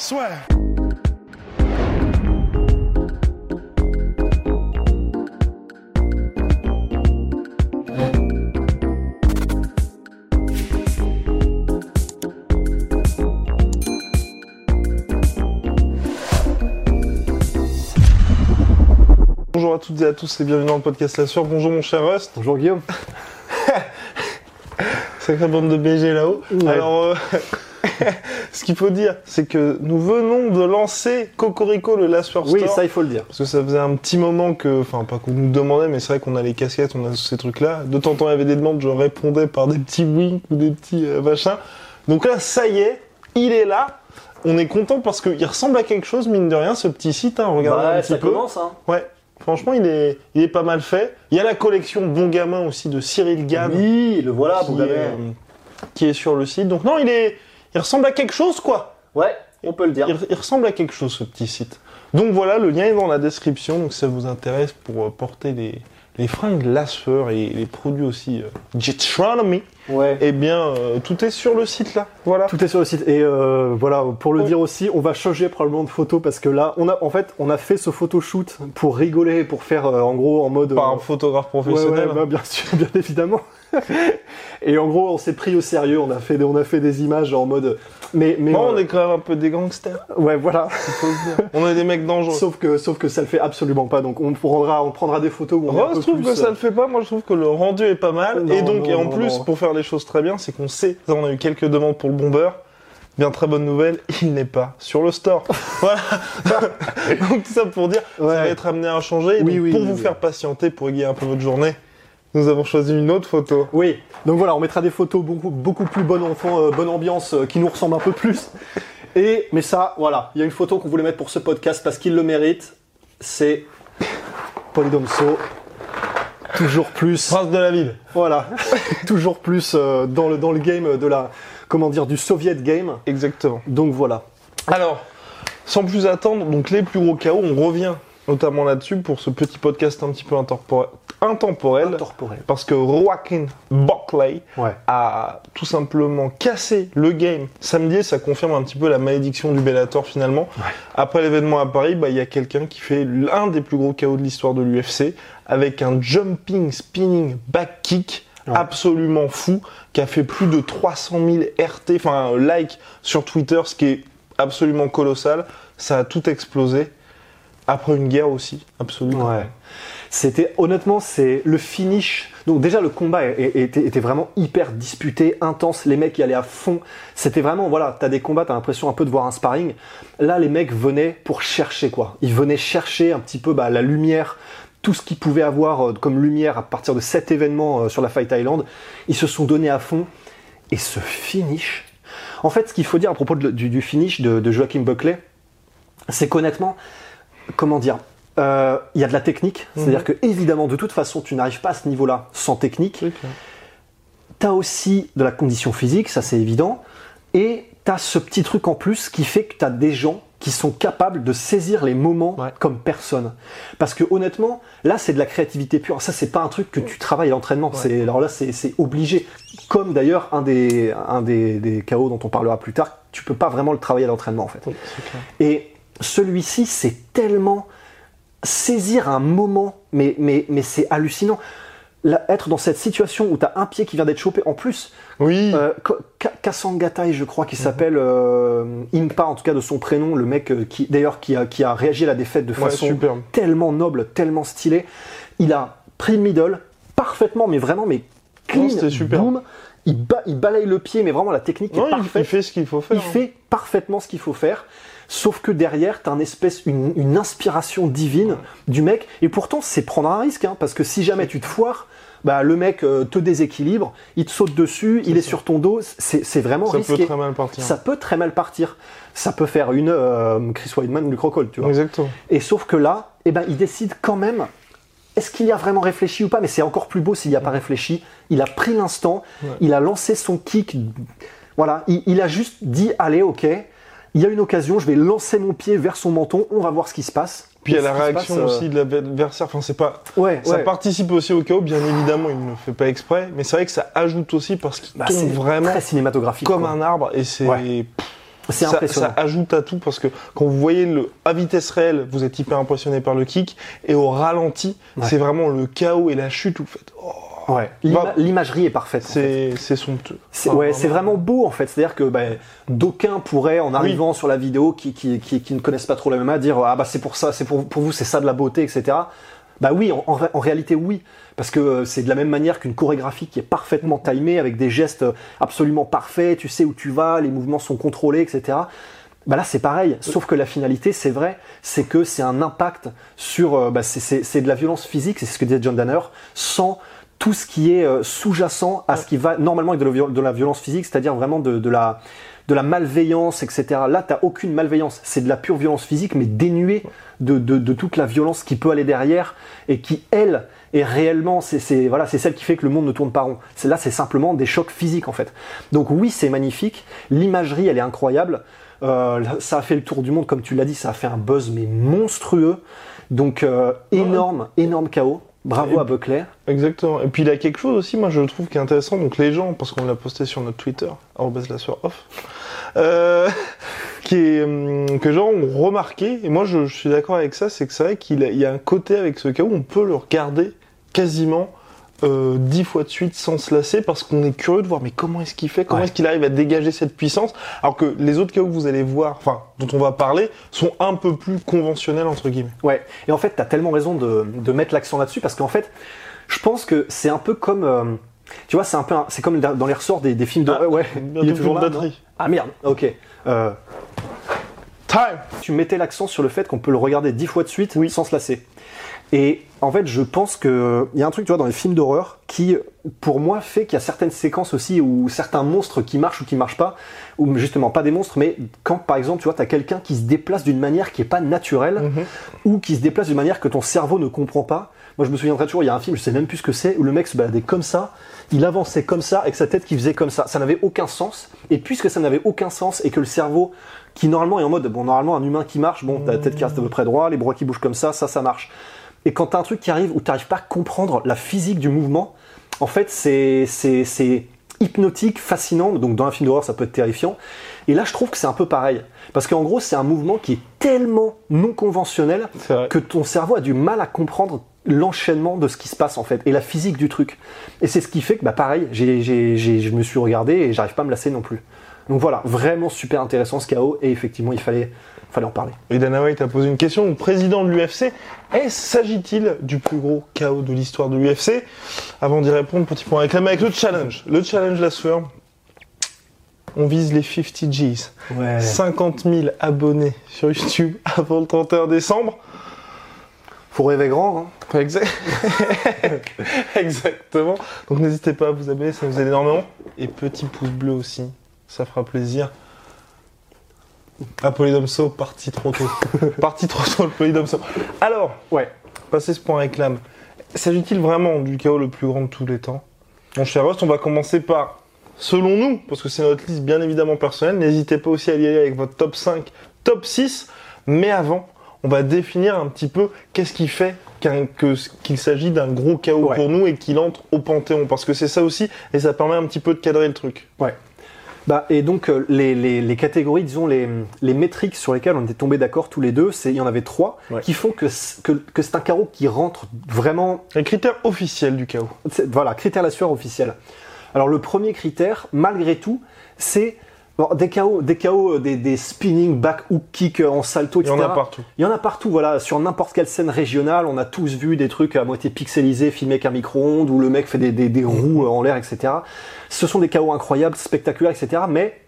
Swear. Bonjour à toutes et à tous et bienvenue dans le podcast La Sueur. Bonjour mon cher Rust. Bonjour Guillaume. Sacrée bande de BG là-haut. Ouais. Alors, euh, ce qu'il faut dire, c'est que nous venons de lancer Cocorico, le Last Store. Oui, ça il faut le dire. Parce que ça faisait un petit moment que, enfin pas qu'on nous demandait, mais c'est vrai qu'on a les casquettes, on a tous ces trucs-là. De temps en temps, il y avait des demandes, je répondais par des petits winks ou des petits euh, machins. Donc là, ça y est, il est là. On est content parce qu'il ressemble à quelque chose, mine de rien, ce petit site. Hein, regardez un Ouais, petit ça peu. commence hein. Ouais, franchement, il est, il est pas mal fait. Il y a la collection Bon Gamin aussi de Cyril Gann Oui, le voilà, qui, bon gamin. euh, qui est sur le site. Donc non, il est, il ressemble à quelque chose, quoi. Ouais, on peut le dire. Il, il ressemble à quelque chose, ce petit site. Donc voilà, le lien est dans la description. Donc si ça vous intéresse pour euh, porter les, les fringues Lasfer et les produits aussi euh, Jetronomy, Ouais. eh bien, euh, tout est sur le site là. Voilà. Tout est sur le site et euh, voilà pour le Ouais. dire aussi, on va changer probablement de photo parce que là, on a en fait, on a fait ce photoshoot pour rigoler, pour faire en gros en mode Par euh, un photographe professionnel. ouais, bah, bien sûr, bien évidemment. et en gros, on s'est pris au sérieux, on a fait des, on a fait des images en mode mais mais Bon, euh, on est quand même un peu des gangsters, ouais voilà. dire. on est des mecs dangereux. sauf que sauf que ça le fait absolument pas. Donc on prendra on prendra des photos où on Rose peu trouve plus, que ça euh, le fait pas, moi je trouve que le rendu est pas mal. Non, et donc, non, et en non, plus, pour faire les choses très bien, c'est qu'on sait, ça, on a eu quelques demandes pour le bomber. Bien très bonne nouvelle, il n'est pas sur le store. voilà. donc tout ça pour dire, ça Ouais. va être amené à changer. Oui, donc, oui, pour oui, vous faire patienter, pour égayer un peu votre journée, nous avons choisi une autre photo. Oui, donc voilà, on mettra des photos beaucoup, beaucoup plus bonne enfant, euh, bonne ambiance, euh, qui nous ressemblent un peu plus. Et, mais ça, voilà, il y a une photo qu'on voulait mettre pour ce podcast parce qu'il le mérite. C'est Polydomso. Toujours plus, Prince de la ville. voilà, toujours plus euh, dans le dans le game de la, comment dire, du Soviet game. Exactement. Donc voilà. Alors, sans plus attendre, donc les plus gros chaos, on revient notamment là-dessus pour ce petit podcast un petit peu intemporel. Intemporel Incorporel. parce que Joaquin Buckley Ouais. a tout simplement cassé le game samedi ça confirme un petit peu la malédiction du Bellator finalement. Après l'événement à Paris, bah, il y a quelqu'un qui fait l'un des plus gros KO de l'histoire de l'UFC avec un jumping spinning back kick Ouais. absolument fou qui a fait plus de 300 000 RT, enfin like sur Twitter, ce qui est absolument colossal. Ça a tout explosé. Après une guerre aussi, absolument. Ouais. C'était honnêtement, c'est le finish. Donc déjà le combat était, vraiment hyper disputé, intense. Les mecs y allaient à fond. C'était vraiment voilà, t'as des combats, t'as l'impression un peu de voir un sparring. Là, les mecs venaient pour chercher quoi. Ils venaient chercher un petit peu bah, la lumière, tout ce qu'ils pouvaient avoir euh, comme lumière à partir de cet événement euh, sur la Fight Island. Ils se sont donnés à fond. Et ce finish. En fait, ce qu'il faut dire à propos du, finish de, Joaquin Buckley, c'est qu'honnêtement, comment dire, euh, il y a de la technique. C'est-à-dire que évidemment, de toute façon, tu n'arrives pas à ce niveau-là sans technique. C'est clair. Tu as aussi de la condition physique, ça c'est évident. Et tu as ce petit truc en plus qui fait que tu as des gens qui sont capables de saisir les moments Ouais. comme personne. Parce que honnêtement, là c'est de la créativité pure. Ça c'est pas un truc que tu travailles à l'entraînement. C'est alors là c'est c'est obligé. Comme d'ailleurs un des un des, des KO dont on parlera plus tard, tu peux pas vraiment le travailler à l'entraînement en fait. Oui, clair. Et celui-ci, c'est tellement saisir un moment, mais, mais, mais c'est hallucinant. Là, être dans cette situation où tu as un pied qui vient d'être chopé, en plus, Oui, euh, Ka- Ka- Kasangatai, je crois qu'il s'appelle euh, Impa, en tout cas de son prénom, le mec euh, qui, d'ailleurs, qui a, qui a réagi à la défaite de façon tellement noble, tellement stylée. Il a pris le middle parfaitement, mais vraiment, mais clean, Non, c'était super. boom. Il, ba- il balaye le pied, mais vraiment la technique Non, est parfaite il fait ce qu'il faut faire. il hein. fait parfaitement ce qu'il faut faire. Sauf que derrière, t'as un espèce, une, une inspiration divine du mec. Et pourtant, c'est prendre un risque, hein, parce que si jamais tu te foires, bah, le mec euh, te déséquilibre, il te saute dessus, il est sur ton dos. C'est vraiment Ça risqué. peut très mal partir. Ça peut très mal partir. Ça peut faire une euh, Chris Weidman ou Luke Rockhold, tu vois. Exactement. Et sauf que là, eh ben, il décide quand même. Est-ce qu'il y a vraiment réfléchi ou pas? Mais c'est encore plus beau s'il n'y a pas réfléchi. Il a pris l'instant, il a lancé son kick. Voilà, il, il a juste dit allez, ok, il y a une occasion, je vais lancer mon pied vers son menton, on va voir ce qui se passe. Puis il y a la réaction passe, euh, aussi de l'adversaire. Enfin, c'est pas. Ouais, Ça ouais. participe aussi au chaos, bien évidemment, il ne le fait pas exprès, mais c'est vrai que ça ajoute aussi parce qu'il Bah, tombe c'est vraiment très cinématographique. comme quoi. un arbre et c'est Ouais. C'est ça, impressionnant. ça ajoute à tout parce que quand vous voyez le à vitesse réelle, vous êtes hyper impressionné par le kick et au ralenti, c'est vraiment le chaos et la chute où vous faites oh, Ouais. Bah, L'imagerie est parfaite. en fait. c'est c'est somptueux. Enfin, ouais, c'est vraiment beau en fait. C'est-à-dire que ben, d'aucuns pourraient, en arrivant sur la vidéo, qui, qui, qui, qui ne connaissent pas trop la MMA, dire ah bah c'est pour ça, c'est pour, pour vous, c'est ça de la beauté, etc. Bah oui, en, en ré- en réalité oui, parce que euh, c'est de la même manière qu'une chorégraphie qui est parfaitement timée avec des gestes euh, absolument parfaits. Tu sais où tu vas, les mouvements sont contrôlés, etc. Bah là c'est pareil, sauf que la finalité, c'est vrai, c'est que c'est un impact sur, euh, bah, c'est de la violence physique, c'est ce que disait John Danner, sans tout ce qui est euh, sous-jacent à ce qui va normalement avec de la, violence physique, c'est-à-dire vraiment de, de la, de la malveillance, etc. Là, t'as aucune malveillance, c'est de la pure violence physique, mais dénuée de, de, de toute la violence qui peut aller derrière et qui, elle, est réellement, c'est c'est- voilà, c'est celle qui fait que le monde ne tourne pas rond. C'est là, c'est simplement des chocs physiques en fait. Donc oui, c'est magnifique. L'imagerie, elle est incroyable. Euh, ça a fait le tour du monde, comme tu l'as dit, ça a fait un buzz mais monstrueux. Donc euh, énorme, énorme chaos. Bravo Et à Buckley. Exactement. Et puis il a quelque chose aussi, moi je trouve qui est intéressant. Donc les gens, parce qu'on l'a posté sur notre Twitter, la sueur off, euh, qui est hum, que genre ont remarqué. Et moi je, je suis d'accord avec ça, c'est que c'est vrai qu'il y a un côté avec ce cas où on peut le regarder quasiment euh, dix fois de suite sans se lasser parce qu'on est curieux de voir mais comment est-ce qu'il fait, comment Ouais. est-ce qu'il arrive à dégager cette puissance, alors que les autres KO que vous allez voir, enfin dont on va parler, sont un peu plus conventionnels entre guillemets. Ouais, et en fait, tu as tellement raison de, de mettre l'accent là-dessus parce qu'en fait, je pense que c'est un peu comme. euh, tu vois, c'est un peu. C'est comme dans les ressorts des, des films de. Ah, ouais, il est toujours là. ah merde, ok. Euh, Time. tu mettais l'accent sur le fait qu'on peut le regarder dix fois de suite sans se lasser. Et en fait, je pense que il y a un truc, tu vois, dans les films d'horreur qui, pour moi, fait qu'il y a certaines séquences aussi où certains monstres qui marchent ou qui marchent pas, ou justement pas des monstres, mais quand, par exemple, tu vois, t'as quelqu'un qui se déplace d'une manière qui est pas naturelle, Mhm. ou qui se déplace d'une manière que ton cerveau ne comprend pas. Moi, je me souviendrai toujours, il y a un film, je sais même plus ce que c'est, où le mec se baladait comme ça, il avançait comme ça, avec sa tête qui faisait comme ça. Ça n'avait aucun sens. Et puisque ça n'avait aucun sens et que le cerveau, qui normalement est en mode, bon, normalement, un humain qui marche, bon, t'as la tête qui reste à peu près droit, les bras qui bougent comme ça, ça, ça marche. Et quand t'as un truc qui arrive où t'arrives pas à comprendre la physique du mouvement, en fait, c'est, c'est, c'est hypnotique, fascinant. Donc, dans un film d'horreur, ça peut être terrifiant. Et là, je trouve que c'est un peu pareil. Parce qu'en gros, c'est un mouvement qui est tellement non conventionnel que ton cerveau a du mal à comprendre l'enchaînement de ce qui se passe en fait et la physique du truc. Et c'est ce qui fait que bah pareil, j'ai, j'ai, j'ai- je me suis regardé et j'arrive pas à me lasser non plus. Donc voilà, vraiment super intéressant ce chaos et effectivement il fallait, fallait en parler. Et Dana White a posé une question au président de l'UFC. Est-ce s'agit-il du plus gros chaos de l'histoire de l'UFC Avant d'y répondre, petit point réclamé avec le challenge. Le challenge la sueur. On vise les 50 G's. Ouais. 50 000 abonnés sur YouTube avant le 31 décembre. Faut rêver grand. Hein. Exact- Exactement. Donc n'hésitez pas à vous abonner, ça nous aide énormément. Et petit pouce bleu aussi, ça fera plaisir. Ah, Polydomso, parti trop tôt. parti trop tôt, le Polydomso. Alors, Ouais. passer ce point réclame. S'agit-il vraiment du chaos le plus grand de tous les temps? Mon cher Rust, on va commencer par, selon nous, parce que c'est notre liste bien évidemment personnelle, n'hésitez pas aussi à y aller avec votre top 5, top 6, mais avant, on va définir un petit peu qu'est-ce qui fait qu'il s'agit d'un gros chaos Ouais. pour nous et qu'il entre au Panthéon, parce que c'est ça aussi, et ça permet un petit peu de cadrer le truc. Ouais. Bah, et donc, euh, les, les- les catégories, disons, les, les métriques sur lesquelles on était tombés d'accord tous les deux, c'est, il y en avait trois, Ouais. qui font que, que, que c'est un carreau qui rentre vraiment Les critères officiels du chaos. Voilà, critère la sueur officiel. Alors le premier critère, malgré tout, c'est bon, des KO, des, KO, euh, des, des spinning, back hook kick euh, en salto, Il y etc. en a partout. Il y en a partout, voilà, sur n'importe quelle scène régionale, on a tous vu des trucs à moitié pixelisés, filmés avec un micro-ondes, où le mec fait des, des, des roues euh, en l'air, etc. Ce sont des KO incroyables, spectaculaires, etc. Mais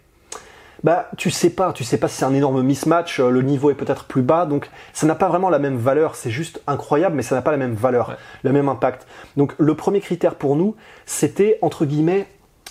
bah tu sais pas, tu sais pas si c'est un énorme mismatch, le niveau est peut-être plus bas, donc ça n'a pas vraiment la même valeur. C'est juste incroyable, mais ça n'a pas la même valeur, Ouais. le même impact. Donc le premier critère pour nous, c'était entre guillemets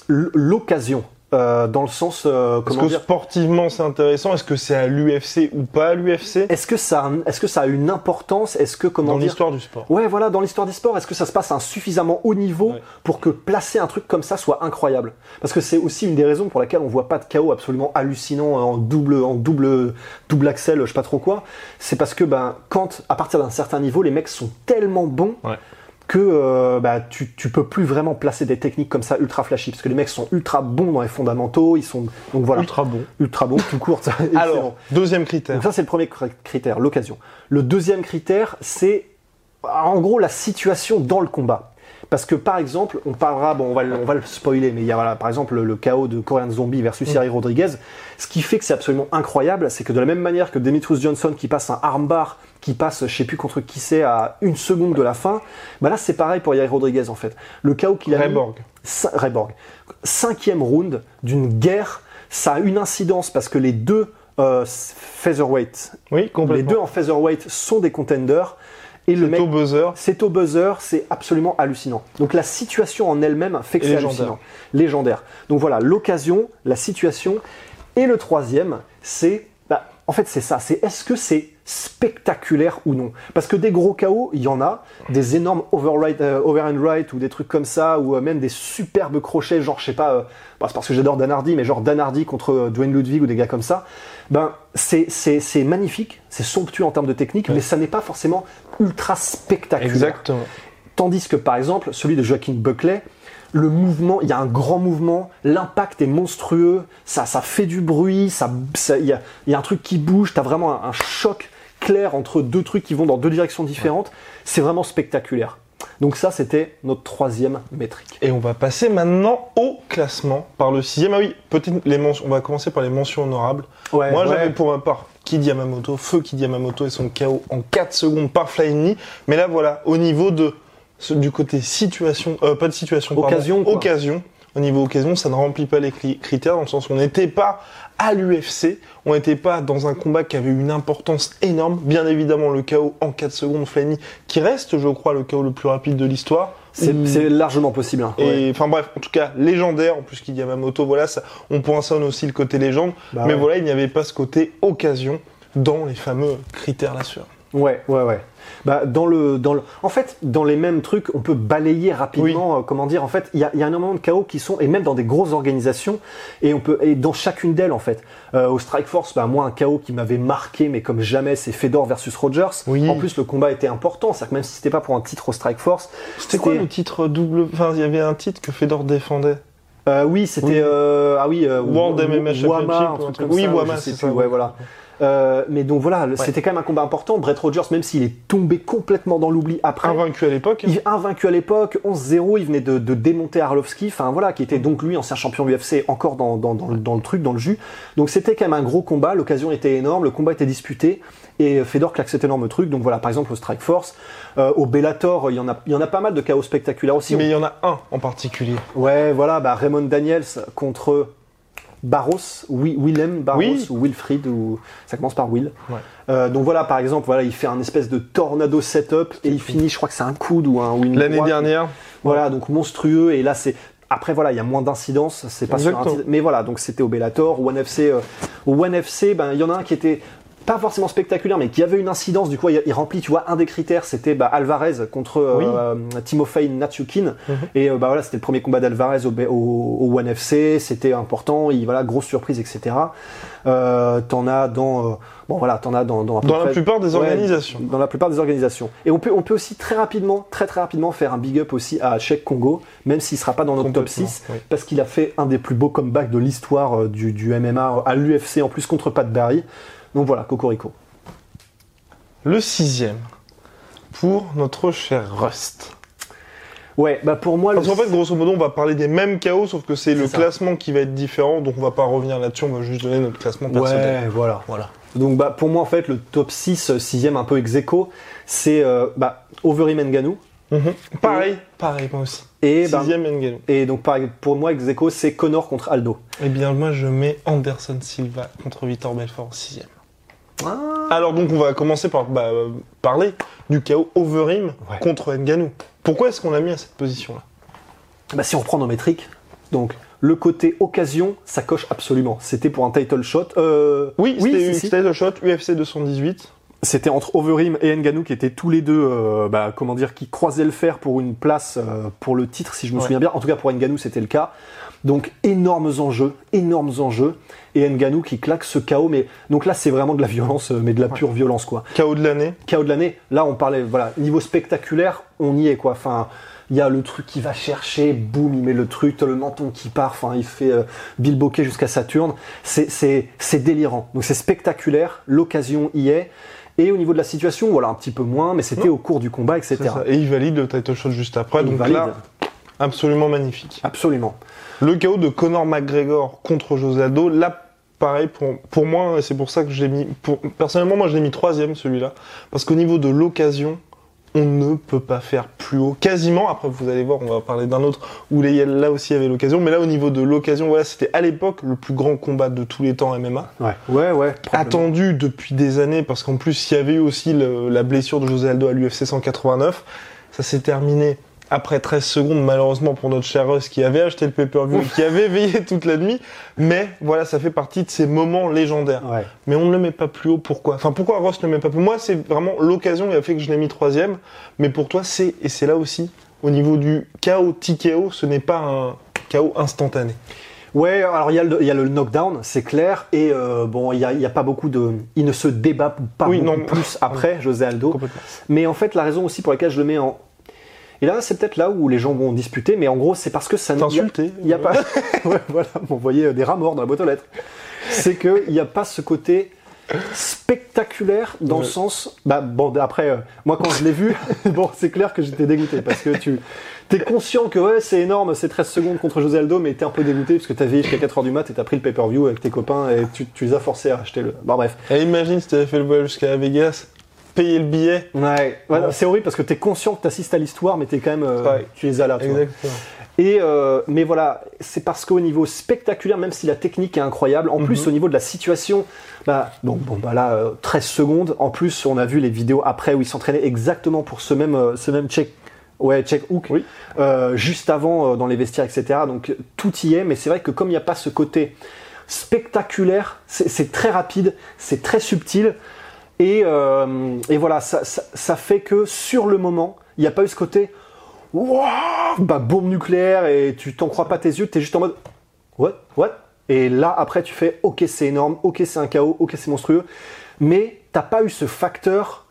l'occasion, euh, dans le sens euh, Est-ce comment que dire. sportivement c'est intéressant? Est-ce que c'est à l'UFC ou pas à l'UFC Est-ce que ça, est-ce que ça a une importance? Est-ce que comment Dans dire l'histoire du sport. Ouais, voilà, dans l'histoire des sports, est-ce que ça se passe à un suffisamment haut niveau Ouais. pour que placer un truc comme ça soit incroyable? Parce que c'est aussi une des raisons pour laquelle on voit pas de chaos absolument hallucinant en double, en double, double axel, je sais pas trop quoi. C'est parce que ben, quand, à partir d'un certain niveau, les mecs sont tellement bons Ouais. Que euh, bah, tu, tu peux plus vraiment placer des techniques comme ça ultra flashy. Parce que les mecs sont ultra bons dans les fondamentaux, ils sont donc voilà Ultra bon. ultra bons tout court. Alors, deuxième critère. Donc ça, c'est le premier cr- critère, l'occasion. Le deuxième critère, c'est en gros la situation dans le combat. Parce que par exemple, on parlera, bon, on va, le- on va le spoiler, mais il y a voilà, par exemple le, le chaos de Korean Zombie versus Thierry Rodriguez. Ce qui fait que c'est absolument incroyable, c'est que de la même manière que Demetrius Johnson qui passe un armbar, qui passe, je sais plus contre qui c'est, à une seconde de la fin, bah là c'est pareil pour Thierry Rodriguez en fait. Le chaos qu'il a mis-. Cin- Reborg. Cinquième round d'une guerre, ça a une incidence parce que les deux euh, featherweight, Oui, les deux en featherweight sont des contenders et le C'est mec au buzzer. c'est au buzzer, c'est absolument hallucinant. Donc la situation en elle-même fait que c'est légendaire. hallucinant. Légendaire. Donc voilà, l'occasion, la situation. Et le troisième, c'est... en fait, c'est ça. C'est est-ce que c'est spectaculaire ou non? Parce que des gros chaos, il y en a. Des énormes override, euh, over and right ou des trucs comme ça, ou euh, même des superbes crochets, genre, je sais pas, euh, bah, c'est parce que j'adore Dan Hardy, mais genre Dan Hardy contre Dwayne Ludwig ou des gars comme ça. Ben, c'est magnifique, c'est somptueux en termes de technique, mais ça n'est pas forcément ultra spectaculaire. Exactement. Tandis que par exemple, celui de Joaquin Buckley, le mouvement, il y a un grand mouvement, l'impact est monstrueux, ça, ça fait du bruit, ça, ça- il y, a, il y a un truc qui bouge, tu as vraiment un, un choc clair entre deux trucs qui vont dans deux directions différentes. C'est vraiment spectaculaire. Donc ça, c'était notre troisième métrique. Et on va passer maintenant au classement par le sixième. Ah oui, peut-être les mentions. On va commencer par les mentions honorables. Ouais, Moi, ouais. j'avais pour ma part Kid Yamamoto, Feu Kid Yamamoto et son KO en 4 secondes par Flying Knee. Mais là, voilà, au niveau de du côté situation, euh, pas de situation, pardon, Occasion, quoi. occasion. Au niveau occasion, ça ne remplit pas les cri- critères dans le sens où on n'était pas à l'UFC, on n'était pas dans un combat qui avait une importance énorme. Bien évidemment, le KO en 4 secondes, Knee, qui reste, je crois, le KO le plus rapide de l'histoire. C'est c'est largement possible. hein. Et enfin bref, en tout cas, légendaire, en plus qu'il y a Yamamoto, voilà, ça, on poinçonne aussi le côté légende, Bah mais ouais. voilà, il n'y avait pas ce côté occasion dans les fameux critères là-dessus. Ouais, ouais, ouais. Bah, dans le, dans le, en fait, dans les mêmes trucs, on peut balayer rapidement. euh, comment dire En fait, il y a, y a énormément de chaos qui sont, et même dans des grosses organisations, et on peut, et dans chacune d'elles, en fait. Euh, au Strike Force, bah, moi, un chaos qui m'avait marqué, mais comme jamais, c'est Fedor versus Rogers. Oui. En plus, le combat était important. C'est-à-dire que même si c'était pas pour un titre au Strike Force, C'était quoi le titre double Enfin, il y avait un titre que Fedor défendait? Euh, oui, c'était Oui. euh, ah oui, World MMA Championship Wama, un ou un truc comme oui, ça, Wama, c'est ça, ouais. voilà. Euh, mais donc voilà, c'était quand même un combat important. Brett Rogers, même s'il est tombé complètement dans l'oubli après, Invaincu à l'époque. il invaincu à l'époque, 11-0, il venait de, de démonter Arlovski, enfin voilà, qui était donc lui ancien champion UFC, encore dans, dans, dans, le- dans le truc, dans le jus. Donc c'était quand même un gros combat, l'occasion était énorme, le combat était disputé, et Fedor claque cet énorme truc. Donc voilà, par exemple au Strike Force, euh, au Bellator, il y en a, il y en a pas mal de chaos spectaculaires aussi. Mais il y en a un en particulier. Ouais, voilà, bah Raymond Daniels contre Barros, Wi- Willem Barros Oui. ou Wilfried, ou ça commence par Will. Ouais. Euh, donc voilà, par exemple, voilà, il fait un espèce de tornado setup et il finit, je crois que c'est un coude ou un une L'année dernière, Voilà, donc monstrueux. Et là, c'est après voilà, il y a moins d'incidence, c'est pas sur un. Mais voilà, donc c'était au Bellator, au One FC. euh, au One FC, ben il y en a un qui était pas forcément spectaculaire, mais qui avait une incidence. Du coup, il, il remplit, tu vois, un des critères, c'était bah, Alvarez contre euh, Timofey Natyukin. Mhm. Et euh, bah voilà, c'était le premier combat d'Alvarez au, au, au One FC. C'était important. Il voilà, grosse surprise, etc. Euh, t'en as dans, euh, bon voilà, t'en as dans dans, dans la plupart des Ouais, organisations. dans la plupart des organisations. Et on peut, on peut aussi très rapidement, très très rapidement faire un big up aussi à Cheikh Congo, même s'il sera pas dans notre top Complètement, 6, oui. parce qu'il a fait un des plus beaux comebacks de l'histoire euh, du, du MMA à l'UFC en plus contre Pat Barry. Donc voilà, Cocorico. Le sixième, pour notre cher Rust. Ouais, bah pour moi, le... Parce qu'en fait, grosso modo, on va parler des mêmes chaos, sauf que c'est le ça. classement qui va être différent, donc on va pas revenir là-dessus, on va juste donner notre classement personnel. Ouais, voilà. Voilà. Donc bah, pour moi, en fait, le top 6, 6 un peu ex aequo, c'est euh, bah, Overeem Mhm. Pareil, pareil, moi aussi. Et, ben, Sixième Ngannou. et donc pareil, pour moi, ex aequo, c'est Connor contre Aldo. Eh bien, moi, je mets Anderson Silva contre Vitor Belfort en sixième. Alors donc, on va commencer par bah, parler du chaos Overeem Ouais. contre Ngannou. Pourquoi est-ce qu'on l'a mis à cette position-là? Bah, si on reprend nos métriques, donc le côté occasion, ça coche absolument. C'était pour un title shot. Euh, Oui, oui, c'était une si. title shot UFC 218. C'était entre Overeem et Ngannou qui étaient tous les deux, euh, bah, comment dire, qui croisaient le fer pour une place euh, pour le titre, si je me Ouais. souviens bien. En tout cas, pour Ngannou, c'était le cas. Donc, énormes enjeux, énormes enjeux. Et Ngannou qui claque ce KO. Mais donc là, c'est vraiment de la violence, euh, mais de la pure violence, quoi. KO de l'année. KO de l'année. Là, on parlait, voilà, niveau spectaculaire, on y est, quoi. Enfin, il y a le truc qui va chercher, boum, il met le truc, t'as le menton qui part, enfin, il fait euh, Bill Bokeh jusqu'à Saturne. C'est, c'est, c'est délirant. Donc, c'est spectaculaire, l'occasion y est. Et au niveau de la situation, voilà, un petit peu moins, mais c'était au cours du combat, etc. Ça. Et il valide le title shot juste après. Il donc valide. là, absolument magnifique. Absolument. Le KO de Conor McGregor contre José Aldo, là, pareil, pour, pour moi, et c'est pour ça que je l'ai mis. Pour, personnellement, moi, je l'ai mis troisième, celui-là. Parce qu'au niveau de l'occasion, on ne peut pas faire plus haut. Quasiment, après, vous allez voir, on va parler d'un autre où les, là aussi il y avait l'occasion. Mais là, au niveau de l'occasion, voilà, c'était à l'époque le plus grand combat de tous les temps MMA. Ouais, ouais, ouais. Attendu depuis des années, parce qu'en plus, il y avait eu aussi le- la blessure de José Aldo à l'UFC 189. Ça s'est terminé après 13 secondes, malheureusement pour notre cher Russ qui avait acheté le pay-per-view et qui avait veillé toute la nuit. Mais voilà, ça fait partie de ces moments légendaires. Ouais. Mais on ne le met pas plus haut, pourquoi? Enfin, pourquoi Ross ne le met pas plus? Haut Moi, c'est vraiment l'occasion qui a fait que je l'ai mis troisième. Mais pour toi, c'est, et c'est là aussi, au niveau du KO TKO, ce n'est pas un KO instantané. Ouais, alors il y, a le- il y a le knockdown, c'est clair, et euh, bon, il n'y a, il y a pas beaucoup de. Il ne se débat pas Oui, beaucoup non. plus après, José Aldo. Mais en fait, la raison aussi pour laquelle je le mets en. Et là, c'est peut-être là où les gens vont disputer, mais en gros, c'est parce que ça a- insulté. Il n'y a pas. ouais, voilà, vous voyez euh, des rats morts dans la boîte aux lettres. C'est qu'il n'y a pas ce côté spectaculaire dans le sens. Bah, bon, après, euh, moi, quand je l'ai vu, bon, c'est clair que j'étais dégoûté parce que tu. T'es conscient que ouais, c'est énorme, c'est 13 secondes contre José Aldo, mais t'es un peu dégoûté parce que t'as veillé jusqu'à 4h du mat et t'as pris le pay-per-view avec tes copains et tu, tu les as forcés à acheter le. Bon, bref. Et imagine si t'avais fait le voyage jusqu'à Vegas, payé le billet. Ouais, c'est horrible parce que t'es conscient que t'assistes à l'histoire, mais t'es quand même. euh, Ouais. Tu les as là, tu vois. Exactement. Et euh, mais voilà, c'est parce qu'au niveau spectaculaire, même si la technique est incroyable, en plus Mhm. au niveau de la situation, bah bon, bon bah là euh, 13 secondes. En plus, on a vu les vidéos après où il s'entraînait exactement pour ce même euh, ce même check. Ouais, check hook, Oui. euh, juste avant euh, dans les vestiaires, etc. Donc tout y est, mais c'est vrai que comme il n'y a pas ce côté spectaculaire, c'est très rapide, c'est très subtil, et, euh, et voilà, ça, ça, ça fait que sur le moment, il n'y a pas eu ce côté Wouah bah, bombe nucléaire et tu t'en crois pas tes yeux, t'es juste en mode what what? Et là après tu fais ok c'est énorme, ok c'est un chaos, ok c'est monstrueux, mais t'as pas eu ce facteur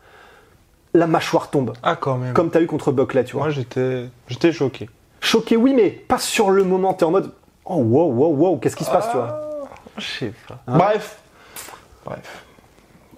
la mâchoire tombe Ah, quand même. comme t'as eu contre Buckley tu vois. Moi, j'étais, j'étais choqué. Choqué oui mais pas sur le moment, t'es en mode oh wow wow wow qu'est-ce qui se passe tu vois? Je sais pas. Hein? Bref. Bref.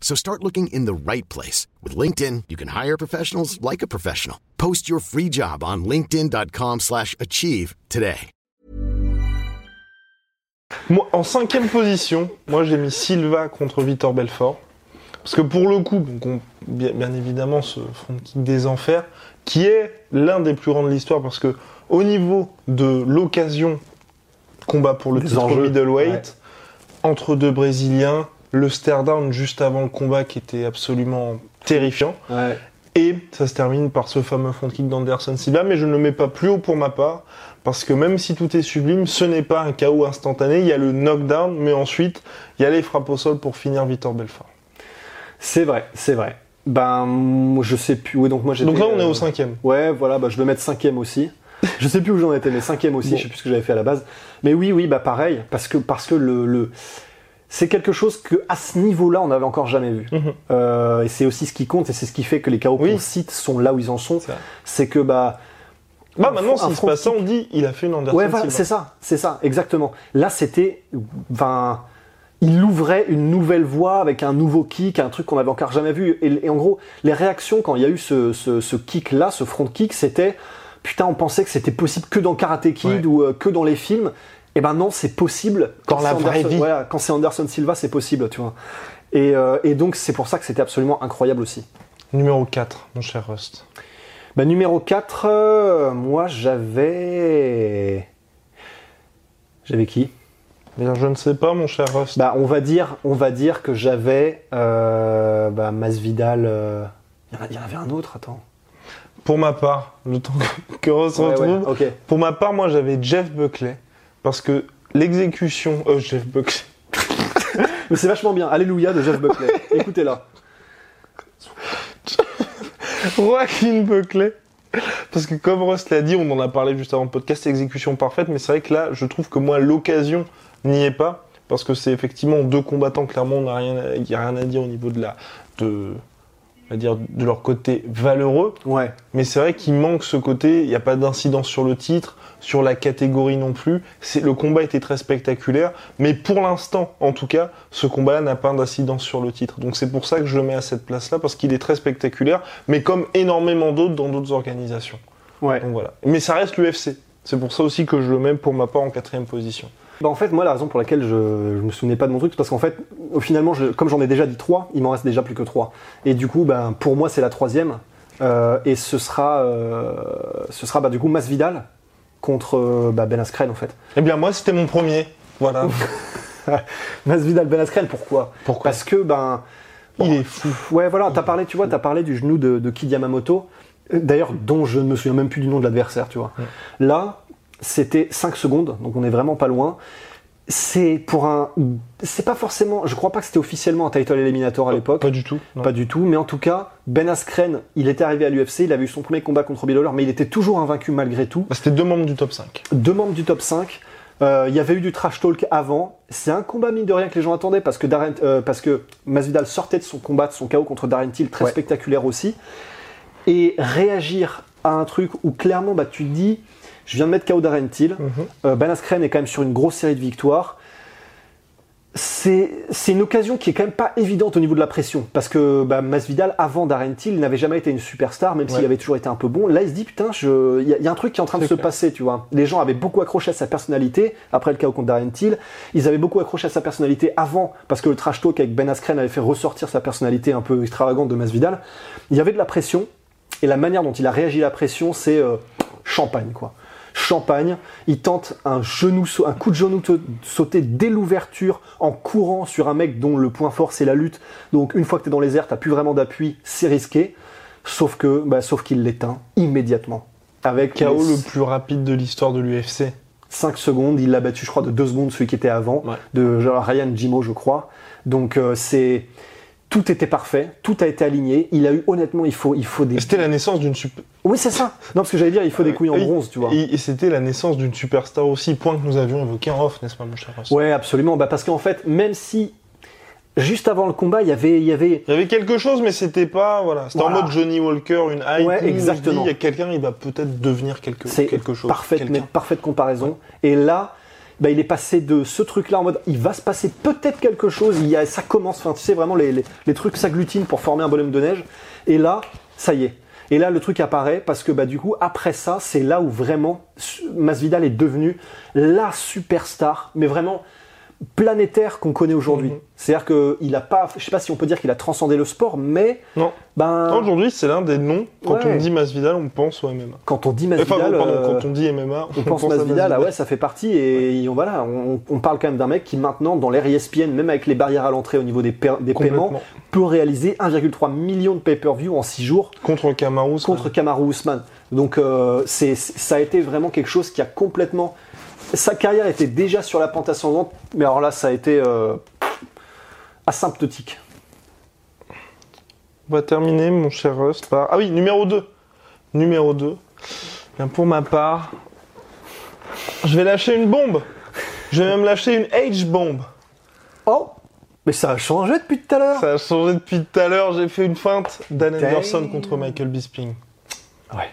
So start looking in the right place. With LinkedIn, you can hire professionals like a professional. Post your free job on linkedin.com/achieve slash achieve today. Moi, en cinquième position, moi j'ai mis Silva contre Vitor Belfort. Parce que pour le coup, donc on- bien, bien évidemment, ce front kick des enfers, qui est l'un des plus grands de l'histoire, parce que au niveau de l'occasion, combat pour le Des titre enjeux, middleweight, entre deux Brésiliens, le stare down juste avant le combat qui était absolument terrifiant. Ouais. Et ça se termine par ce fameux front kick d'Anderson Silva, mais je ne le mets pas plus haut pour ma part, parce que même si tout est sublime, ce n'est pas un chaos instantané. Il y a le knockdown, mais ensuite, il y a les frappes au sol pour finir Victor Belfort. C'est vrai, c'est vrai. Ben je sais plus. Oui donc moi. Donc là, on est euh, au cinquième. Ouais, voilà, bah, je vais mettre cinquième aussi. Je sais plus où j'en étais, mais cinquième aussi, Bon. je sais plus ce que j'avais fait à la base. Mais oui, oui, bah pareil, parce que, parce que le, le- c'est quelque chose que à ce niveau-là, on n'avait encore jamais vu. Mhm. Euh, et c'est aussi ce qui compte, et c'est ce qui fait que les chaos Oui. qu'on cite sont là où ils en sont. C'est que bah Bah maintenant, s'il se passe ça, kick. on dit il a fait une Anderson Ouais, voilà, Silva. c'est ça, c'est ça, exactement. Là, c'était, il ouvrait une nouvelle voie avec un nouveau kick, un truc qu'on avait encore jamais vu. Et, et en gros, les réactions quand il y a eu ce, ce, ce kick-là, ce front kick, c'était, putain, on pensait que c'était possible que dans Karate Kid Ouais. ou euh, que dans les films. Et ben non, c'est possible. Quand la c'est vraie Anderson- vie. Voilà, quand c'est Anderson Silva, c'est possible, tu vois. Et, euh, et donc, c'est pour ça que c'était absolument incroyable aussi. Numéro 4, mon cher Rust. Bah, numéro 4, euh, moi j'avais. J'avais qui? Eh bien, je ne sais pas, mon cher Rust. Bah, on va dire, on va dire que j'avais euh, bah, Masvidal. euh, Il y en avait un autre, attends. Pour ma part, le temps que, que Ouais, retrouve, ouais, pour ma part, moi j'avais Jeff Buckley. Parce que l'exécution. Euh, Jeff Buckley. Mais c'est vachement bien. Alléluia de Jeff Buckley. Écoutez-la. Joaquin Buckley. Parce que comme Ross l'a dit, on en a parlé juste avant le podcast, exécution parfaite, mais c'est vrai que là, je trouve que moi, l'occasion n'y est pas, parce que c'est effectivement deux combattants, clairement, il n'y a rien à dire au niveau de la, de, va dire, de leur côté valeureux, Ouais. mais c'est vrai qu'il manque ce côté, il n'y a pas d'incidence sur le titre, sur la catégorie non plus. C'est, le combat était très spectaculaire, mais pour l'instant, en tout cas, ce combat-là n'a pas d'incidence sur le titre. Donc c'est pour ça que je le mets à cette place-là, parce qu'il est très spectaculaire, mais comme énormément d'autres dans d'autres organisations. Ouais. Donc voilà. Mais ça reste l'UFC. C'est pour ça aussi que je le mets pour ma part en quatrième position. Bah, en fait, moi, la raison pour laquelle je, je me souvenais pas de mon truc, c'est parce qu'en fait, au finalement, je- comme j'en ai déjà dit trois, il m'en reste déjà plus que trois. Et du coup, ben, pour moi, c'est la troisième. Euh, et ce sera, euh, ce sera bah, du coup Masvidal contre euh, bah, Ben Askren en fait. Eh bien moi, c'était mon premier. Voilà. Masvidal Ben Askren, pourquoi? Pourquoi? Parce que ben Il est fou. Ouais, voilà, t'as parlé, tu vois, t'as parlé du genou de, de Kid Yamamoto, d'ailleurs, dont je ne me souviens même plus du nom de l'adversaire, tu vois. Là, c'était 5 secondes, donc on est vraiment pas loin. C'est pour un. C'est pas forcément. Je crois pas que c'était officiellement un title eliminator à l'époque. Pas du tout. non. Pas du tout, mais en tout cas, Ben Askren, il était arrivé à l'UFC, il avait eu son premier combat contre Bill Lawler, mais il était toujours invaincu malgré tout. Bah, c'était deux membres du top 5. Deux membres du top 5. Euh, Il y avait eu du trash talk avant. C'est un combat mine de rien que les gens attendaient parce que, Darren, euh, parce que Masvidal sortait de son combat, de son KO contre Darren Till, très Ouais. spectaculaire aussi. Et réagir à un truc où clairement bah, tu te dis, je viens de mettre KO Darren Till, Mhm. euh, Ben Askren est quand même sur une grosse série de victoires. C'est une occasion qui est quand même pas évidente au niveau de la pression parce que bah, Masvidal avant Darren Till n'avait jamais été une superstar même s'il Ouais. avait toujours été un peu bon. Là il se dit putain il y, a- il y a un truc qui est en train de se passer tu vois. Les gens avaient beaucoup accroché à sa personnalité après le KO contre Darren Till. Ils avaient beaucoup accroché à sa personnalité avant parce que le trash talk avec Ben Askren avait fait ressortir sa personnalité un peu extravagante de Masvidal. Il y avait de la pression et la manière dont il a réagi à la pression c'est euh, champagne quoi. Champagne, il tente un genou, un coup de genou sauté dès l'ouverture en courant sur un mec dont le point fort c'est la lutte. Donc une fois que tu es dans les airs, t'as plus vraiment d'appui, c'est risqué. Sauf que, bah, sauf qu'il l'éteint immédiatement. Avec KO les le plus rapide de l'histoire de l'UFC. 5 secondes, il l'a battu, je crois, de 2 secondes celui qui était avant, Ouais. de genre, Ryan Jimo, je crois. Donc euh, c'est tout était parfait, tout a été aligné. Il a eu honnêtement, il faut, il faut des. C'était la naissance d'une super. Oui, c'est ça. Non, parce que j'allais dire, il faut des couilles en bronze, tu vois. Et, et c'était la naissance d'une superstar aussi, point que nous avions évoqué en off, n'est-ce pas, mon cher Ross Ouais, absolument. Bah, parce qu'en fait, même si juste avant le combat, il y avait, il y avait, Il y avait quelque chose, mais c'était pas. Voilà. C'était Voilà. en mode Johnny Walker, une hype. Ouais, exactement. Il y a quelqu'un, il va peut-être devenir quelque, c'est quelque chose. parfaite, quelqu'un. mais parfaite comparaison. Et là, bah, il est passé de ce truc-là en mode, il va se passer peut-être quelque chose. Il y a, ça commence. Enfin, tu sais vraiment les, les, les trucs s'agglutinent pour former un bonhomme de neige. Et là, ça y est. Et là, le truc apparaît parce que bah, du coup, après ça, c'est là où vraiment Masvidal est devenu la superstar, mais vraiment planétaire qu'on connaît aujourd'hui. Mhm. C'est-à-dire qu'il a pas, je sais pas si on peut dire qu'il a transcendé le sport, mais Non. ben, Aujourd'hui, c'est l'un des noms. Quand Ouais. on dit Masvidal, on pense au MMA. quand on dit Enfin, Masvidal, pardon, euh, quand on dit MMA, on pense Masvidal, ah ouais, ça fait partie et on, voilà, on, on parle quand même d'un mec qui maintenant, dans l'ère ESPN, même avec les barrières à l'entrée au niveau des, des paiements, peut réaliser 1,3 million de pay-per-view en 6 jours Contre Kamaru. contre Kamaru Usman. Donc euh, c'est- ça a été vraiment quelque chose qui a complètement... Sa carrière était déjà sur la pente ascendante, mais alors là, ça a été euh, asymptotique. On va terminer, mon cher Rust, par. Ah oui, numéro 2. Numéro 2. Bien, pour ma part, je vais lâcher une bombe. Je vais même lâcher une H-bombe. Oh Mais ça a changé depuis tout à l'heure Ça a changé depuis tout à l'heure. J'ai fait une feinte Dan. Anderson contre Michael Bisping. Ouais.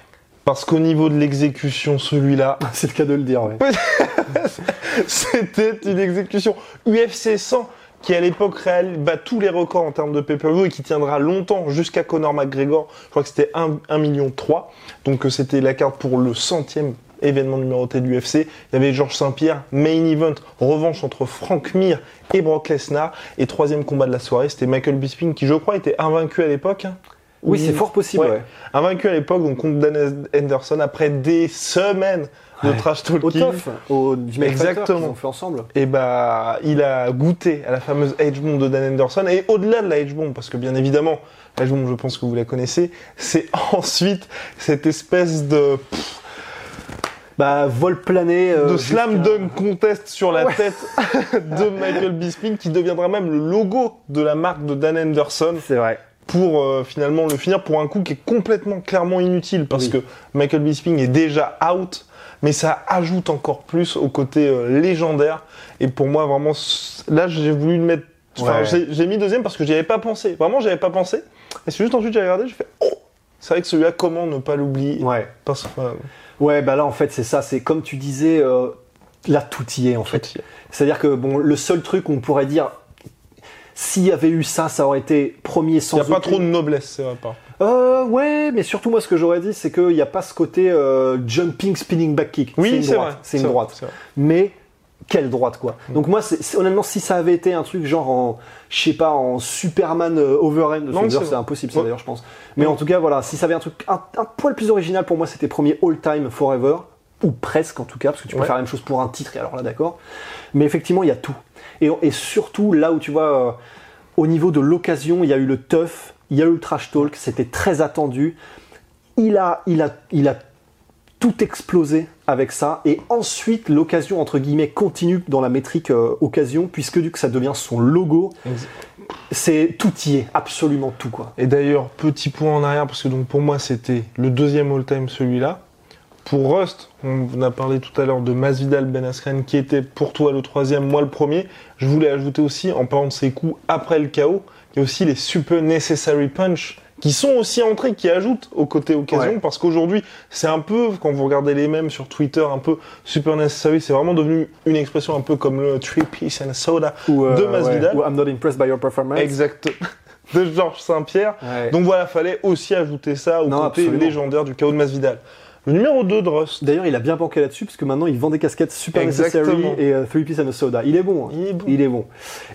Parce qu'au niveau de l'exécution, celui-là, C'est le cas de le dire, ouais. c'était une exécution UFC 100 qui à l'époque réel bat tous les records en termes de pay-per-view et qui tiendra longtemps jusqu'à Conor McGregor. Je crois que c'était 1, million 3. Donc euh, c'était la carte pour le centième événement numéroté de l'UFC. Il y avait Georges Saint-Pierre, main event, revanche entre Frank Mir et Brock Lesnar. Et troisième combat de la soirée, c'était Michael Bisping qui je crois était invaincu à l'époque. Oui, c'est fort possible, ouais. Invaincu à l'époque, donc contre Dan Henderson après des semaines de Ouais. trash Au talking. tough, au Exactement. ont fait ensemble. Et bah, il a goûté à la fameuse H-bomb de Dan Henderson. Et au-delà de la H-bomb, parce que bien évidemment, la H-bomb, je pense que vous la connaissez, c'est ensuite cette espèce de, Bah, vol plané. euh, de slam dunk contest sur la Ouais. tête de Michael Bisping qui deviendra même le logo de la marque de Dan Henderson C'est vrai. Pour euh, finalement le finir pour un coup qui est complètement clairement inutile parce Oui. que Michael Bisping est déjà out mais ça ajoute encore plus au côté euh, légendaire et pour moi vraiment là j'ai voulu le mettre enfin Ouais. j'ai- j'ai mis deuxième parce que j'y avais pas pensé vraiment j'y avais pas pensé et c'est juste ensuite j'ai regardé j'ai fait oh c'est vrai que celui-là comment ne pas l'oublier? Ouais. parce que euh, Ouais, bah là, en fait, c'est ça. C'est comme tu disais, euh, là, tout y est, en fait. tout. C'est-à-dire que, bon, le seul truc, on pourrait dire, s'il y avait eu ça, ça aurait été premier sans il y a pas aucune- trop de noblesse c'est vrai pas Euh, ouais, mais surtout, moi, ce que j'aurais dit, c'est qu'il n'y a pas ce côté euh, jumping, spinning back kick. oui c'est vrai C'est une vrai, droite. vrai. Mais quelle droite, quoi. Donc, moi, c'est, honnêtement, si ça avait été un truc genre en, je sais pas, en Superman euh, c'est impossible, ça, Ouais. d'ailleurs, je pense. Mais Ouais. en tout cas, voilà, si ça avait un truc un, un poil plus original, pour moi, c'était premier all-time forever. Ou presque, en tout cas, parce que tu peux Ouais. faire la même chose pour un titre, et alors là, d'accord. Mais effectivement, il y a tout. Et, et surtout, là où tu vois, euh, au niveau de l'occasion, il y a eu le tough, il y a eu le trash talk, c'était très attendu. Il a, il a, il a tout explosé avec ça. Et ensuite, l'occasion, entre guillemets, continue dans la métrique euh, occasion, puisque du coup, ça devient son logo. C'est tout y est, absolument tout, quoi. Et d'ailleurs, petit point en arrière, parce que donc pour moi c'était le deuxième all-time celui-là. Pour Rust, on a parlé tout à l'heure de Masvidal Ben Askren qui était pour toi le troisième, moi le premier. Je voulais ajouter aussi, en parlant de ses coups après le chaos, il y a aussi les super necessary punch qui sont aussi entrés, qui ajoutent au côté occasion, Ouais. parce qu'aujourd'hui, c'est un peu, quand vous regardez les mêmes sur Twitter, un peu super necessary, c'est vraiment devenu une expression un peu comme le three piece and a soda Ou, euh, de Masvidal. ouais, ou I'm not impressed by your performance. Exact. De Georges Saint-Pierre. Ouais. Donc voilà, fallait aussi ajouter ça au Non, côté absolument. légendaire du chaos de Masvidal. Le numéro 2 de Rust. D'ailleurs, il a bien banqué là-dessus, parce que maintenant, il vend des casquettes Super Exactement. Necessary et euh, Three Piece and a Soda. Il est bon. hein. Il est bon. Il est bon.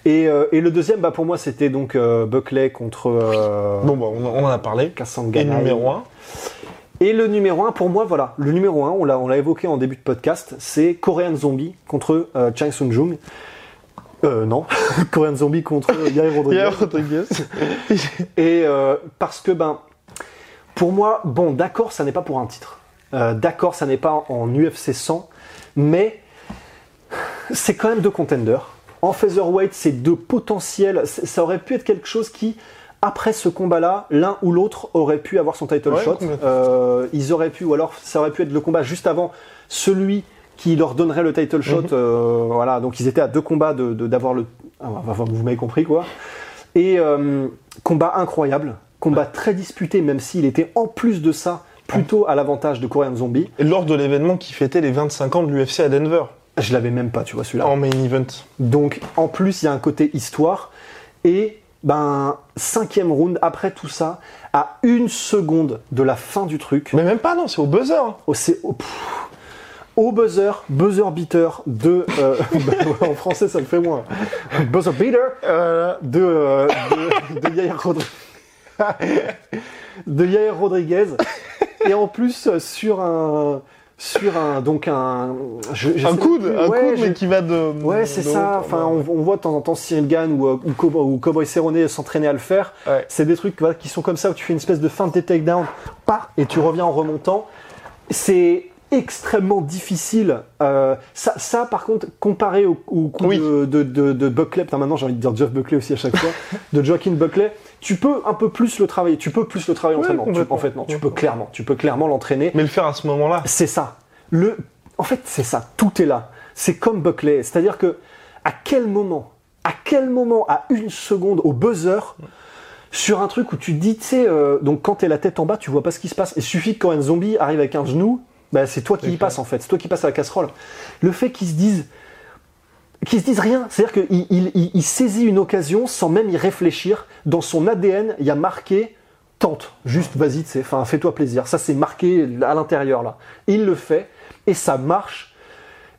Et, euh, et le deuxième, bah, pour moi, c'était donc euh, Buckley contre Bon, bah, on, en- on en a parlé. Kassanga. Et numéro 1. Et le numéro 1, pour moi, voilà. Le numéro 1, on l'a, on l'a évoqué en début de podcast, c'est Korean Zombie contre Chang Sung-jung. Euh, non. Korean Zombie contre Yair Rodriguez. Rodriguez. Et parce que, ben, pour moi, bon, d'accord, ça n'est pas pour un titre. Euh, d'accord, ça n'est pas en UFC 100, mais c'est quand même deux contenders. En featherweight, c'est deux potentiels. Ça aurait pu être quelque chose qui, après ce combat-là, l'un ou l'autre aurait pu avoir son title Ouais, shot. Euh, ils auraient pu, ou alors ça aurait pu être le combat juste avant celui qui leur donnerait le title shot. Mhm. euh, voilà, donc ils étaient à deux combats de de- d'avoir le. ah, enfin, vous m'avez compris quoi. Et euh, combat incroyable, combat très disputé, même s'il était en plus de ça plutôt à l'avantage de Korean Zombie. Et lors de l'événement qui fêtait les 25 ans de l'UFC à Denver, Je l'avais même pas, tu vois celui-là. en main event. Donc en plus il y a un côté histoire et ben cinquième round après tout ça, à une seconde de la fin du truc, Mais même pas, non, c'est au buzzer. hein. au, c'est- au- pff, au buzzer, buzzer beater de euh, en français ça le fait moins, buzzer beater de euh, de, de Yair Rodriguez, de Yair Rodriguez et en plus euh, sur un sur un donc un je- je Un coude, plus, un ouais, coude, je- mais qui va de. Ouais, c'est de- ça. Enfin, on, on voit de temps en temps Cyril Gann ou, euh, ou, Cowboy, ou Cowboy Cerrone s'entraîner à le faire. Ouais. C'est des trucs voilà, qui sont comme ça où tu fais une espèce de feinte des takedowns, pas, et tu reviens en remontant. C'est extrêmement difficile. Euh, ça, ça, par contre, comparé au, au coup Oui. de, de, de, de Buckley, putain, maintenant j'ai envie de dire Jeff Buckley aussi à chaque fois, de Joaquin Buckley, tu peux un peu plus le travailler. Tu peux plus le travailler Ouais, l'entraînement. En fait, non, tu peux clairement, tu peux clairement l'entraîner. Mais le faire à ce moment-là. C'est ça. Le, en fait, c'est ça. Tout est là. C'est comme Buckley. C'est-à-dire que, à quel moment, à quel moment, à une seconde, au buzzer, sur un truc où tu dis, tu sais, euh, donc quand t'es la tête en bas, tu vois pas ce qui se passe. Il suffit que quand un zombie arrive avec un genou, bah, c'est toi qui y passe en fait, c'est toi qui passe à la casserole. Le fait qu'ils se disent, qu'ils se disent rien, c'est-à-dire qu'il il, saisit une occasion sans même y réfléchir. Dans son ADN, il y a marqué tente, juste vas-y, tu sais, enfin fais-toi plaisir. Ça c'est marqué à l'intérieur là. Il le fait et ça marche.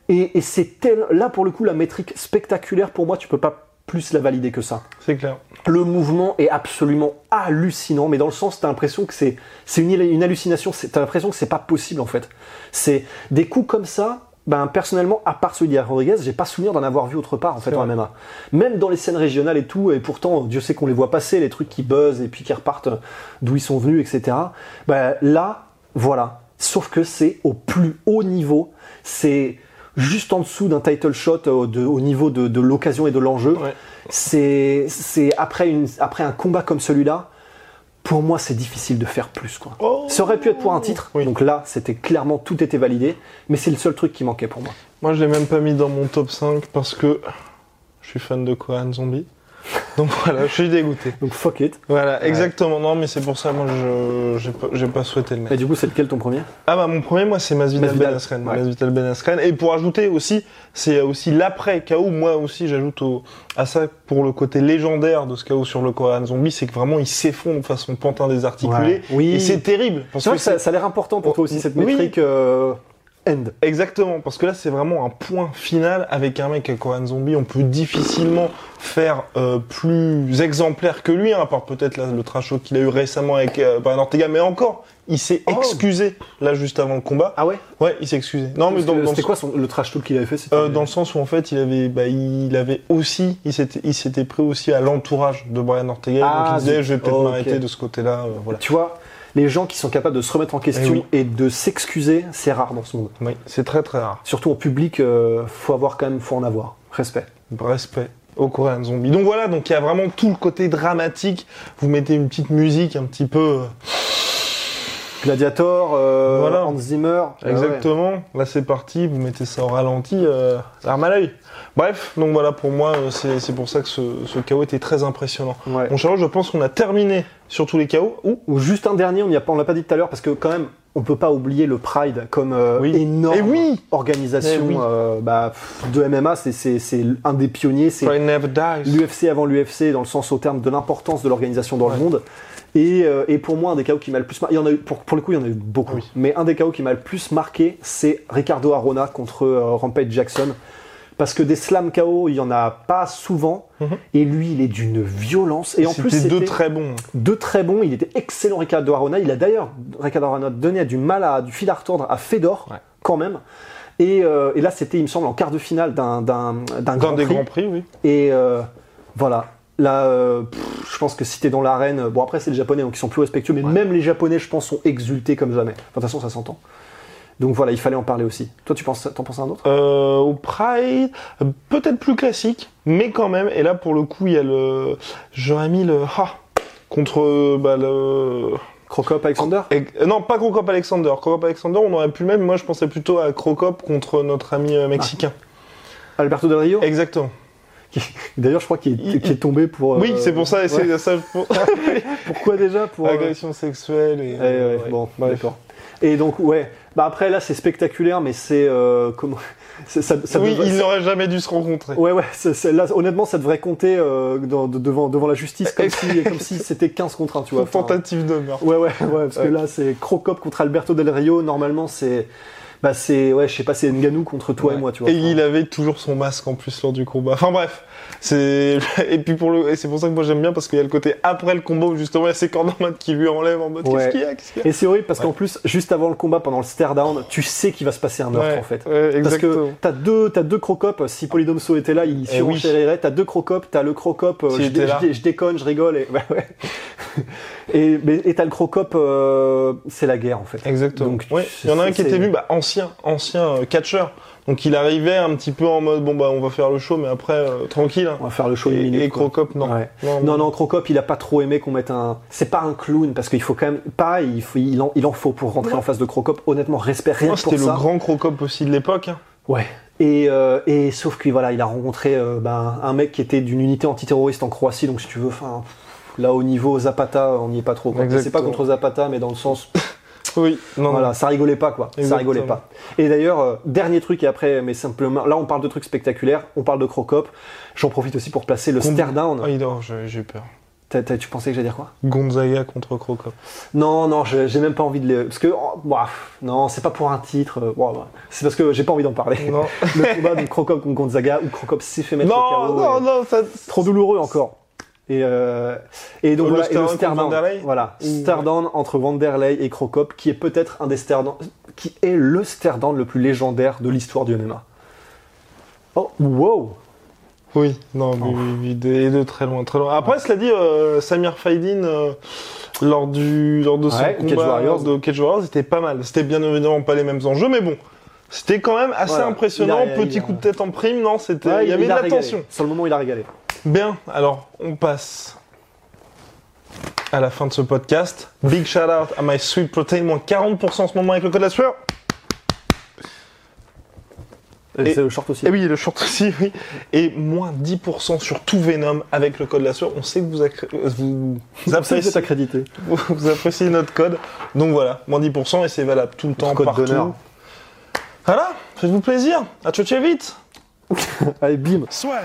Et, et c'est tel, là pour le coup la métrique spectaculaire pour moi, tu peux pas plus la valider que ça. C'est clair. Le mouvement est absolument hallucinant, mais dans le sens, t'as l'impression que c'est c'est une, une hallucination. T'as l'impression que c'est pas possible en fait. C'est des coups comme ça. Ben personnellement, à part celui d'Yair Rodriguez, j'ai pas souvenir d'en avoir vu autre part en fait en. MMA. Même dans les scènes régionales et tout, et pourtant Dieu sait qu'on les voit passer, les trucs qui buzzent et puis qui repartent d'où ils sont venus, etc. Ben là, voilà. Sauf que c'est au plus haut niveau. C'est juste en dessous d'un title shot euh, de- au niveau de, de l'occasion et de l'enjeu. Ouais. C'est c'est après, une, après un combat comme celui-là, pour moi, c'est difficile de faire plus. Quoi. Oh. Ça aurait pu être pour un titre, Oui. donc là, c'était clairement, tout était validé, mais c'est le seul truc qui manquait pour moi. Moi, je l'ai même pas mis dans mon top 5 parce que je suis fan de Kohan Zombie. Donc voilà, je suis dégoûté. Donc fuck it. Voilà, exactement. Non, mais c'est pour ça, moi, je j'ai pas, j'ai pas souhaité le mettre. Et du coup, c'est lequel ton premier? Ah bah mon premier moi c'est Masvidal Masvidal, Ben Askren. ouais. Masvidal Ben Askren. Et pour ajouter aussi, c'est aussi l'après KO. Moi aussi j'ajoute au- à ça pour le côté légendaire de ce KO sur le Korean Zombie, c'est que vraiment il s'effondre de façon pantin désarticulée. Ouais. Oui. Et c'est terrible parce C'est vrai que que ça, a l'air important pour toi aussi, cette Oui. métrique euh, end. exactement parce que là c'est vraiment un point final avec un mec à Korean Zombie. On peut difficilement faire euh, plus exemplaire que lui, hein, à part peut-être le trash talk qu'il a eu récemment avec euh, Brian Ortega, mais encore. Il s'est Oh. excusé là juste avant le combat. Ah ouais? Ouais, il s'est excusé. Non, mais dans, C'était quoi son- le trash talk qu'il avait fait Euh, dans le sens où en fait il avait bah, il avait aussi il s'était il s'était pris aussi à l'entourage de Brian Ortega Ah, donc il disait je vais peut-être m'arrêter de ce côté-là euh, voilà Tu vois, les gens qui sont capables de se remettre en question Eh et de s'excuser, c'est rare dans ce monde. oui c'est très très rare Surtout en public, euh, faut avoir quand même, faut en avoir. Respect. respect au Korean Zombie donc voilà donc il y a vraiment tout le côté dramatique vous mettez une petite musique un petit peu euh, Gladiator, euh, Voilà. Hans Zimmer. Ah ouais. exactement là c'est parti vous mettez ça au ralenti euh, l'arme à l'œil bref donc voilà pour moi euh, c'est c'est pour ça que ce, ce KO était très impressionnant Ouais. mon cher je pense qu'on a terminé sur tous les Ouh, Ou juste un dernier, on n'y a pas, on l'a pas dit tout à l'heure, parce que quand même, on peut pas oublier le Pride comme euh, Oui. énorme Eh oui. organisation Eh oui. euh, bah, de MMA. C'est- C'est c'est un des pionniers. C'est l'UFC avant l'UFC dans le sens au terme de l'importance de l'organisation dans Ouais. le monde. Et, euh, et pour moi, un des KO qui m'a le plus marqué, il y en a eu, pour, pour le coup, il y en a eu beaucoup, Oui. mais un des KO qui m'a le plus marqué, c'est Ricardo Arona contre euh, Rampage Jackson. Parce que des slam KO, il y en a pas souvent, Mhm. et lui, il est d'une violence. Et en plus, c'était deux très bons deux très bons. Il était excellent, Ricardo Arona. Il a d'ailleurs, Ricardo Arona, donné du mal à du fil à retordre à Fedor, Ouais. quand même. Et, euh, et là, c'était, il me semble, en quart de finale d'un grand des prix. grands prix, oui. Et voilà. Là, pff, je pense que si t'es dans l'arène, bon après c'est les Japonais donc ils sont plus respectueux, mais Ouais. même les Japonais, je pense, sont exultés comme jamais. Enfin, de toute façon, ça s'entend. Donc voilà, il fallait en parler aussi. Toi, tu penses, t'en penses à un autre? Euh, au Pride, peut-être plus classique, mais quand même. Et là, pour le coup, il y a le. J'aurais mis le. Ah, contre bah, le. Crocop Alexander? Et- non, pas Crocop Alexander. Crocop Alexander, on aurait pu le mais Moi, je pensais plutôt à Crocop contre notre ami euh, mexicain. Alberto Del Rio? Exactement. D'ailleurs, je crois qu'il est, tombé pour. oui, euh, c'est pour ça. ouais. C'est ça pour... Pourquoi déjà pour, euh, agression sexuelle et. Eh ouais, ouais. Bon, d'accord. Et donc, ouais. Bah après, là, c'est spectaculaire, mais c'est. euh, comment c'est- ça, ça oui, devrait- ils n'auraient jamais dû se rencontrer. Ouais, ouais, là, honnêtement, ça devrait compter euh, dans- de- devant, devant la justice comme si, comme si c'était 15 contre 1, tu vois. Enfin, Tentative de meurtre. ouais, ouais, ouais, parce que là, c'est Crocop contre Alberto Del Rio. Normalement, c'est. Bah, c'est. Ouais, je sais pas, c'est Nganou contre toi et moi, tu vois. Et Enfin, il avait toujours son masque en plus lors du combat. Enfin bref, c'est et puis pour le et c'est pour ça que moi j'aime bien parce qu'il y a le côté après le combat où justement il y a ses cornerman qui lui enlèvent en mode Ouais. qu'est-ce qu'il y a, qu'est-ce qu'il y a Et c'est horrible parce Ouais. qu'en plus, juste avant le combat, pendant le stare down, tu sais qu'il va se passer un meurtre en fait. Parce que t'as deux, t'as deux crocop. Si Polydomso était là, il Eh oui. surenchérirait. T'as deux crocop. T'as le crocop. euh, S'il je, dé- je dé- je déconne, je rigole. Et, ouais, ouais. et, mais- t'as le crocop. euh, c'est la guerre en fait. Exactement. Donc. Il y en a un qui était vu, bah, ancien, ancien euh, catcheur. Donc il arrivait un petit peu en mode bon bah on va faire le show mais après euh, tranquille. hein. On va faire le show une Et, minute. et. Crocop non. Ouais. Non, Non, non, Crocop, il a pas trop aimé qu'on mette un. C'est pas un clown parce qu'il faut quand même. Pareil, il, faut, il, en, il en faut pour rentrer en face de Crocop. Honnêtement, respect rien que pour C'était le ça. grand Crocop aussi de l'époque. hein. Ouais. Et, euh, et sauf qu'il voilà, il a rencontré euh, ben, un mec qui était d'une unité antiterroriste en Croatie, donc si tu veux, enfin, là au niveau Zapata, on n'y est pas trop. C'est pas contre Zapata, mais dans le sens, Oui, non, voilà, non. ça rigolait pas quoi. Ça rigolait pas. Et d'ailleurs, euh, dernier truc et après, mais simplement, là on parle de trucs spectaculaires, on parle de Crocop. J'en profite aussi pour placer le Con- stare down. Ah, il dort, j'ai j'ai eu peur. Tu pensais que j'allais dire quoi? Gonzaga contre Crocop. Non, non, j'ai même pas envie de le. Parce que, oh, bah, non, c'est pas pour un titre. euh, bah, c'est parce que j'ai pas envie d'en parler. Non, le combat de Crocop contre Gonzaga où Crocop s'est fait mettre au non, KO. non, non, ça... Trop douloureux encore. Et, euh, et donc Oh, le voilà, et le stare-down stare contre down. Vanderlei Voilà, down entre Vanderlei et Crocop, qui est peut-être un des stare down- qui est le stare down le plus légendaire de l'histoire du MMA. Oh, wow Oui, non, Oh. oui, oui, oui, de, très loin, très loin. Après, cela dit, euh, Samir Faidin, euh, lors, du, lors de son Ouais, combat Cage Warriors. de Cage Warriors, c'était pas mal. C'était bien évidemment pas les mêmes enjeux, mais bon, c'était quand même assez Voilà. impressionnant. A- Petit a- coup de tête en prime, non, c'était, Ouais, il y avait de la régalé. tension. Sur le moment, il a régalé. Bien, alors on passe à la fin de ce podcast. Big shout out à My Sweet Protein, moins 40% en ce moment avec le code la sueur. Et, Et- c'est le short aussi. Et oui, le short aussi, oui. Et moins 10% sur tout Venom avec le code la sueur. On sait que vous, accré- vous, vous Vous appréciez, accrédité. vous appréciez notre code. Donc voilà, moins 10% et c'est valable tout le temps, code partout. d'honneur. Voilà, faites-vous plaisir. À tout vite. Allez, bim Swear.